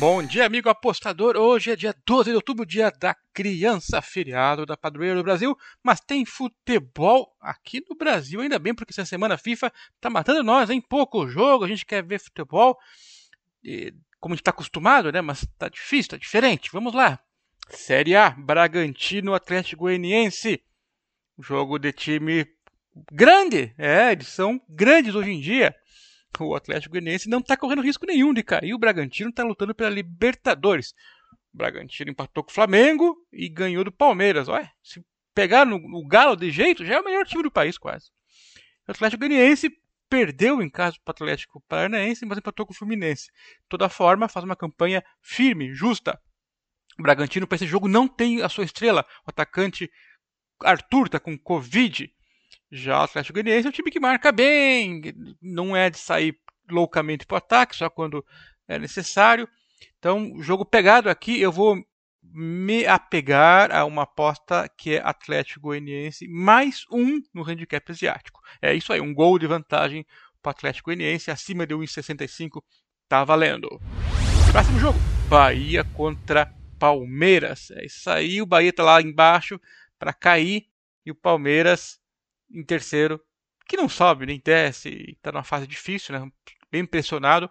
Bom dia, amigo apostador. Hoje é dia 12 de outubro, dia da criança, feriado da padroeira do Brasil, mas tem futebol aqui no Brasil, ainda bem, porque essa semana a FIFA tá matando nós, hein? Pouco jogo, a gente quer ver futebol, e, como a gente tá acostumado, né? Mas tá difícil, tá diferente. Vamos lá. Série A, Bragantino Atlético Goianiense. Jogo de time grande, é, eles são grandes hoje em dia o Atlético Goianiense não está correndo risco nenhum de cair. O Bragantino está lutando pela Libertadores. O Bragantino empatou com o Flamengo e ganhou do Palmeiras. Olha, se pegar no, no Galo de jeito, já é o melhor time do país quase. O Atlético Goianiense perdeu em casa para o Atlético Paranaense, mas empatou com o Fluminense. De toda forma, faz uma campanha firme, justa. O Bragantino para esse jogo não tem a sua estrela. O atacante Arthur está com Covid. Já o Atlético Goianiense é um time que marca bem, não é de sair loucamente para o ataque, só quando é necessário. Então, jogo pegado aqui, eu vou me apegar a uma aposta que é Atlético Goianiense mais um no handicap asiático. É isso aí, um gol de vantagem para o Atlético Goianiense acima de 1,65 tá valendo. Próximo jogo, Bahia contra Palmeiras. É isso aí, o Bahia tá lá embaixo para cair e o Palmeiras em terceiro, que não sobe nem desce, está numa fase difícil, né? bem pressionado.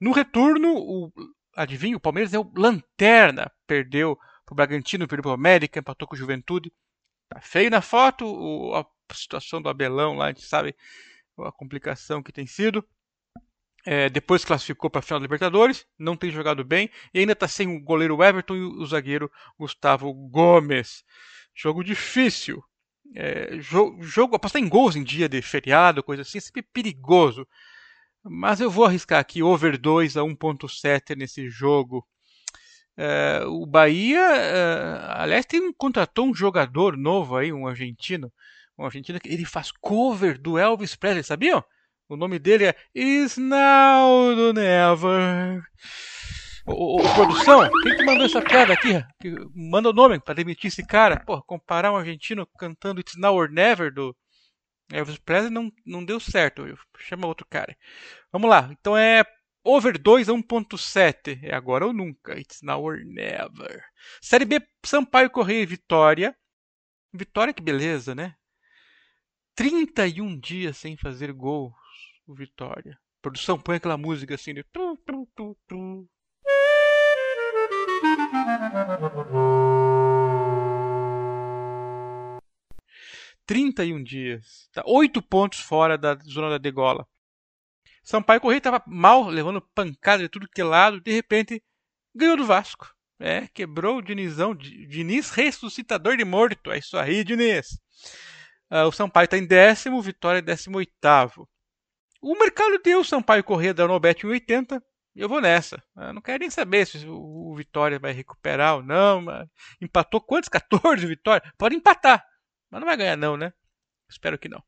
No retorno, o, adivinha, o Palmeiras é o lanterna, perdeu para o Bragantino, perdeu para o América, empatou com o Juventude. Tá feio na foto, o, a situação do Abelão lá, a gente sabe a complicação que tem sido. É, depois classificou para a final da Libertadores, não tem jogado bem e ainda está sem o goleiro Everton e o zagueiro Gustavo Gomes. Jogo difícil é, jogo, jogo, apostar em gols em dia de feriado, coisa assim, é sempre perigoso. Mas eu vou arriscar aqui over 2 a 1.7 nesse jogo. É, o Bahia, é, aliás, tem, contratou um jogador novo aí, um argentino. Um argentino que ele faz cover do Elvis Presley, sabiam? O nome dele é Isnaldo Never. Ô, produção, quem que mandou essa piada aqui? Que manda o nome pra demitir esse cara. Pô, comparar um argentino cantando It's Now or Never do Elvis Presley não, não deu certo. Chama outro cara. Vamos lá. Então é over 2 a 1.7. É agora ou nunca. It's Now or Never. Série B, Sampaio Correia Vitória. Vitória, que beleza, né? 31 dias sem fazer gols. O Vitória. produção põe aquela música assim de. 31 dias. Tá 8 pontos fora da zona da degola. Sampaio Correia estava mal, levando pancada de tudo que é lado. De repente, ganhou do Vasco. É, quebrou o Dinizão. Diniz ressuscitador de morto. É isso aí, Diniz. Uh, o Sampaio está em décimo, Vitória em décimo oitavo. O mercado deu Sampaio Correia da Nobet em 80 eu vou nessa. Eu não quero nem saber se o Vitória vai recuperar ou não. Mas empatou quantos? 14 Vitória? Pode empatar, mas não vai ganhar não, né? Espero que não.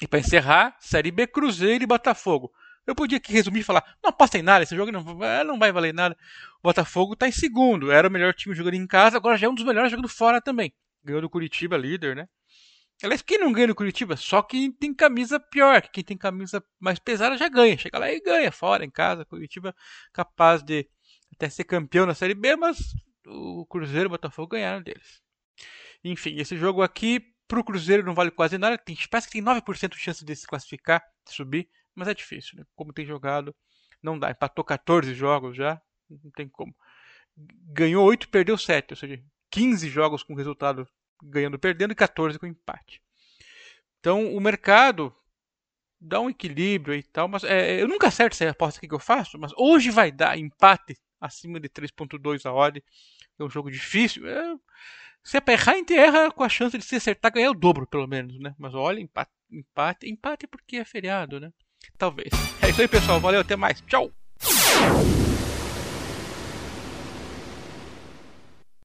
E para encerrar, Série B Cruzeiro e Botafogo. Eu podia aqui resumir e falar, não aposta em nada, esse jogo não, não vai valer nada. O Botafogo está em segundo, era o melhor time jogando em casa, agora já é um dos melhores jogando fora também. Ganhou do Curitiba, líder, né? Aliás, quem não ganha no Curitiba? Só quem tem camisa pior. Quem tem camisa mais pesada já ganha. Chega lá e ganha fora, em casa. Curitiba capaz de até ser campeão na Série B, mas o Cruzeiro e o Botafogo ganharam deles. Enfim, esse jogo aqui pro Cruzeiro não vale quase nada. Tem, parece que tem 9% de chance de se classificar, de subir, mas é difícil, né? Como tem jogado, não dá. Empatou 14 jogos já, não tem como. Ganhou 8, perdeu 7, ou seja, 15 jogos com resultado ganhando perdendo e 14 com empate. Então o mercado dá um equilíbrio e tal, mas é, eu nunca acerto essa aposta que eu faço, mas hoje vai dar empate acima de 3.2 a odd. É um jogo difícil. É, se é para errar, a gente erra com a chance de se acertar ganhar o dobro, pelo menos, né? Mas olha, empate, empate, empate porque é feriado, né? Talvez. É isso aí, pessoal. Valeu, até mais. Tchau!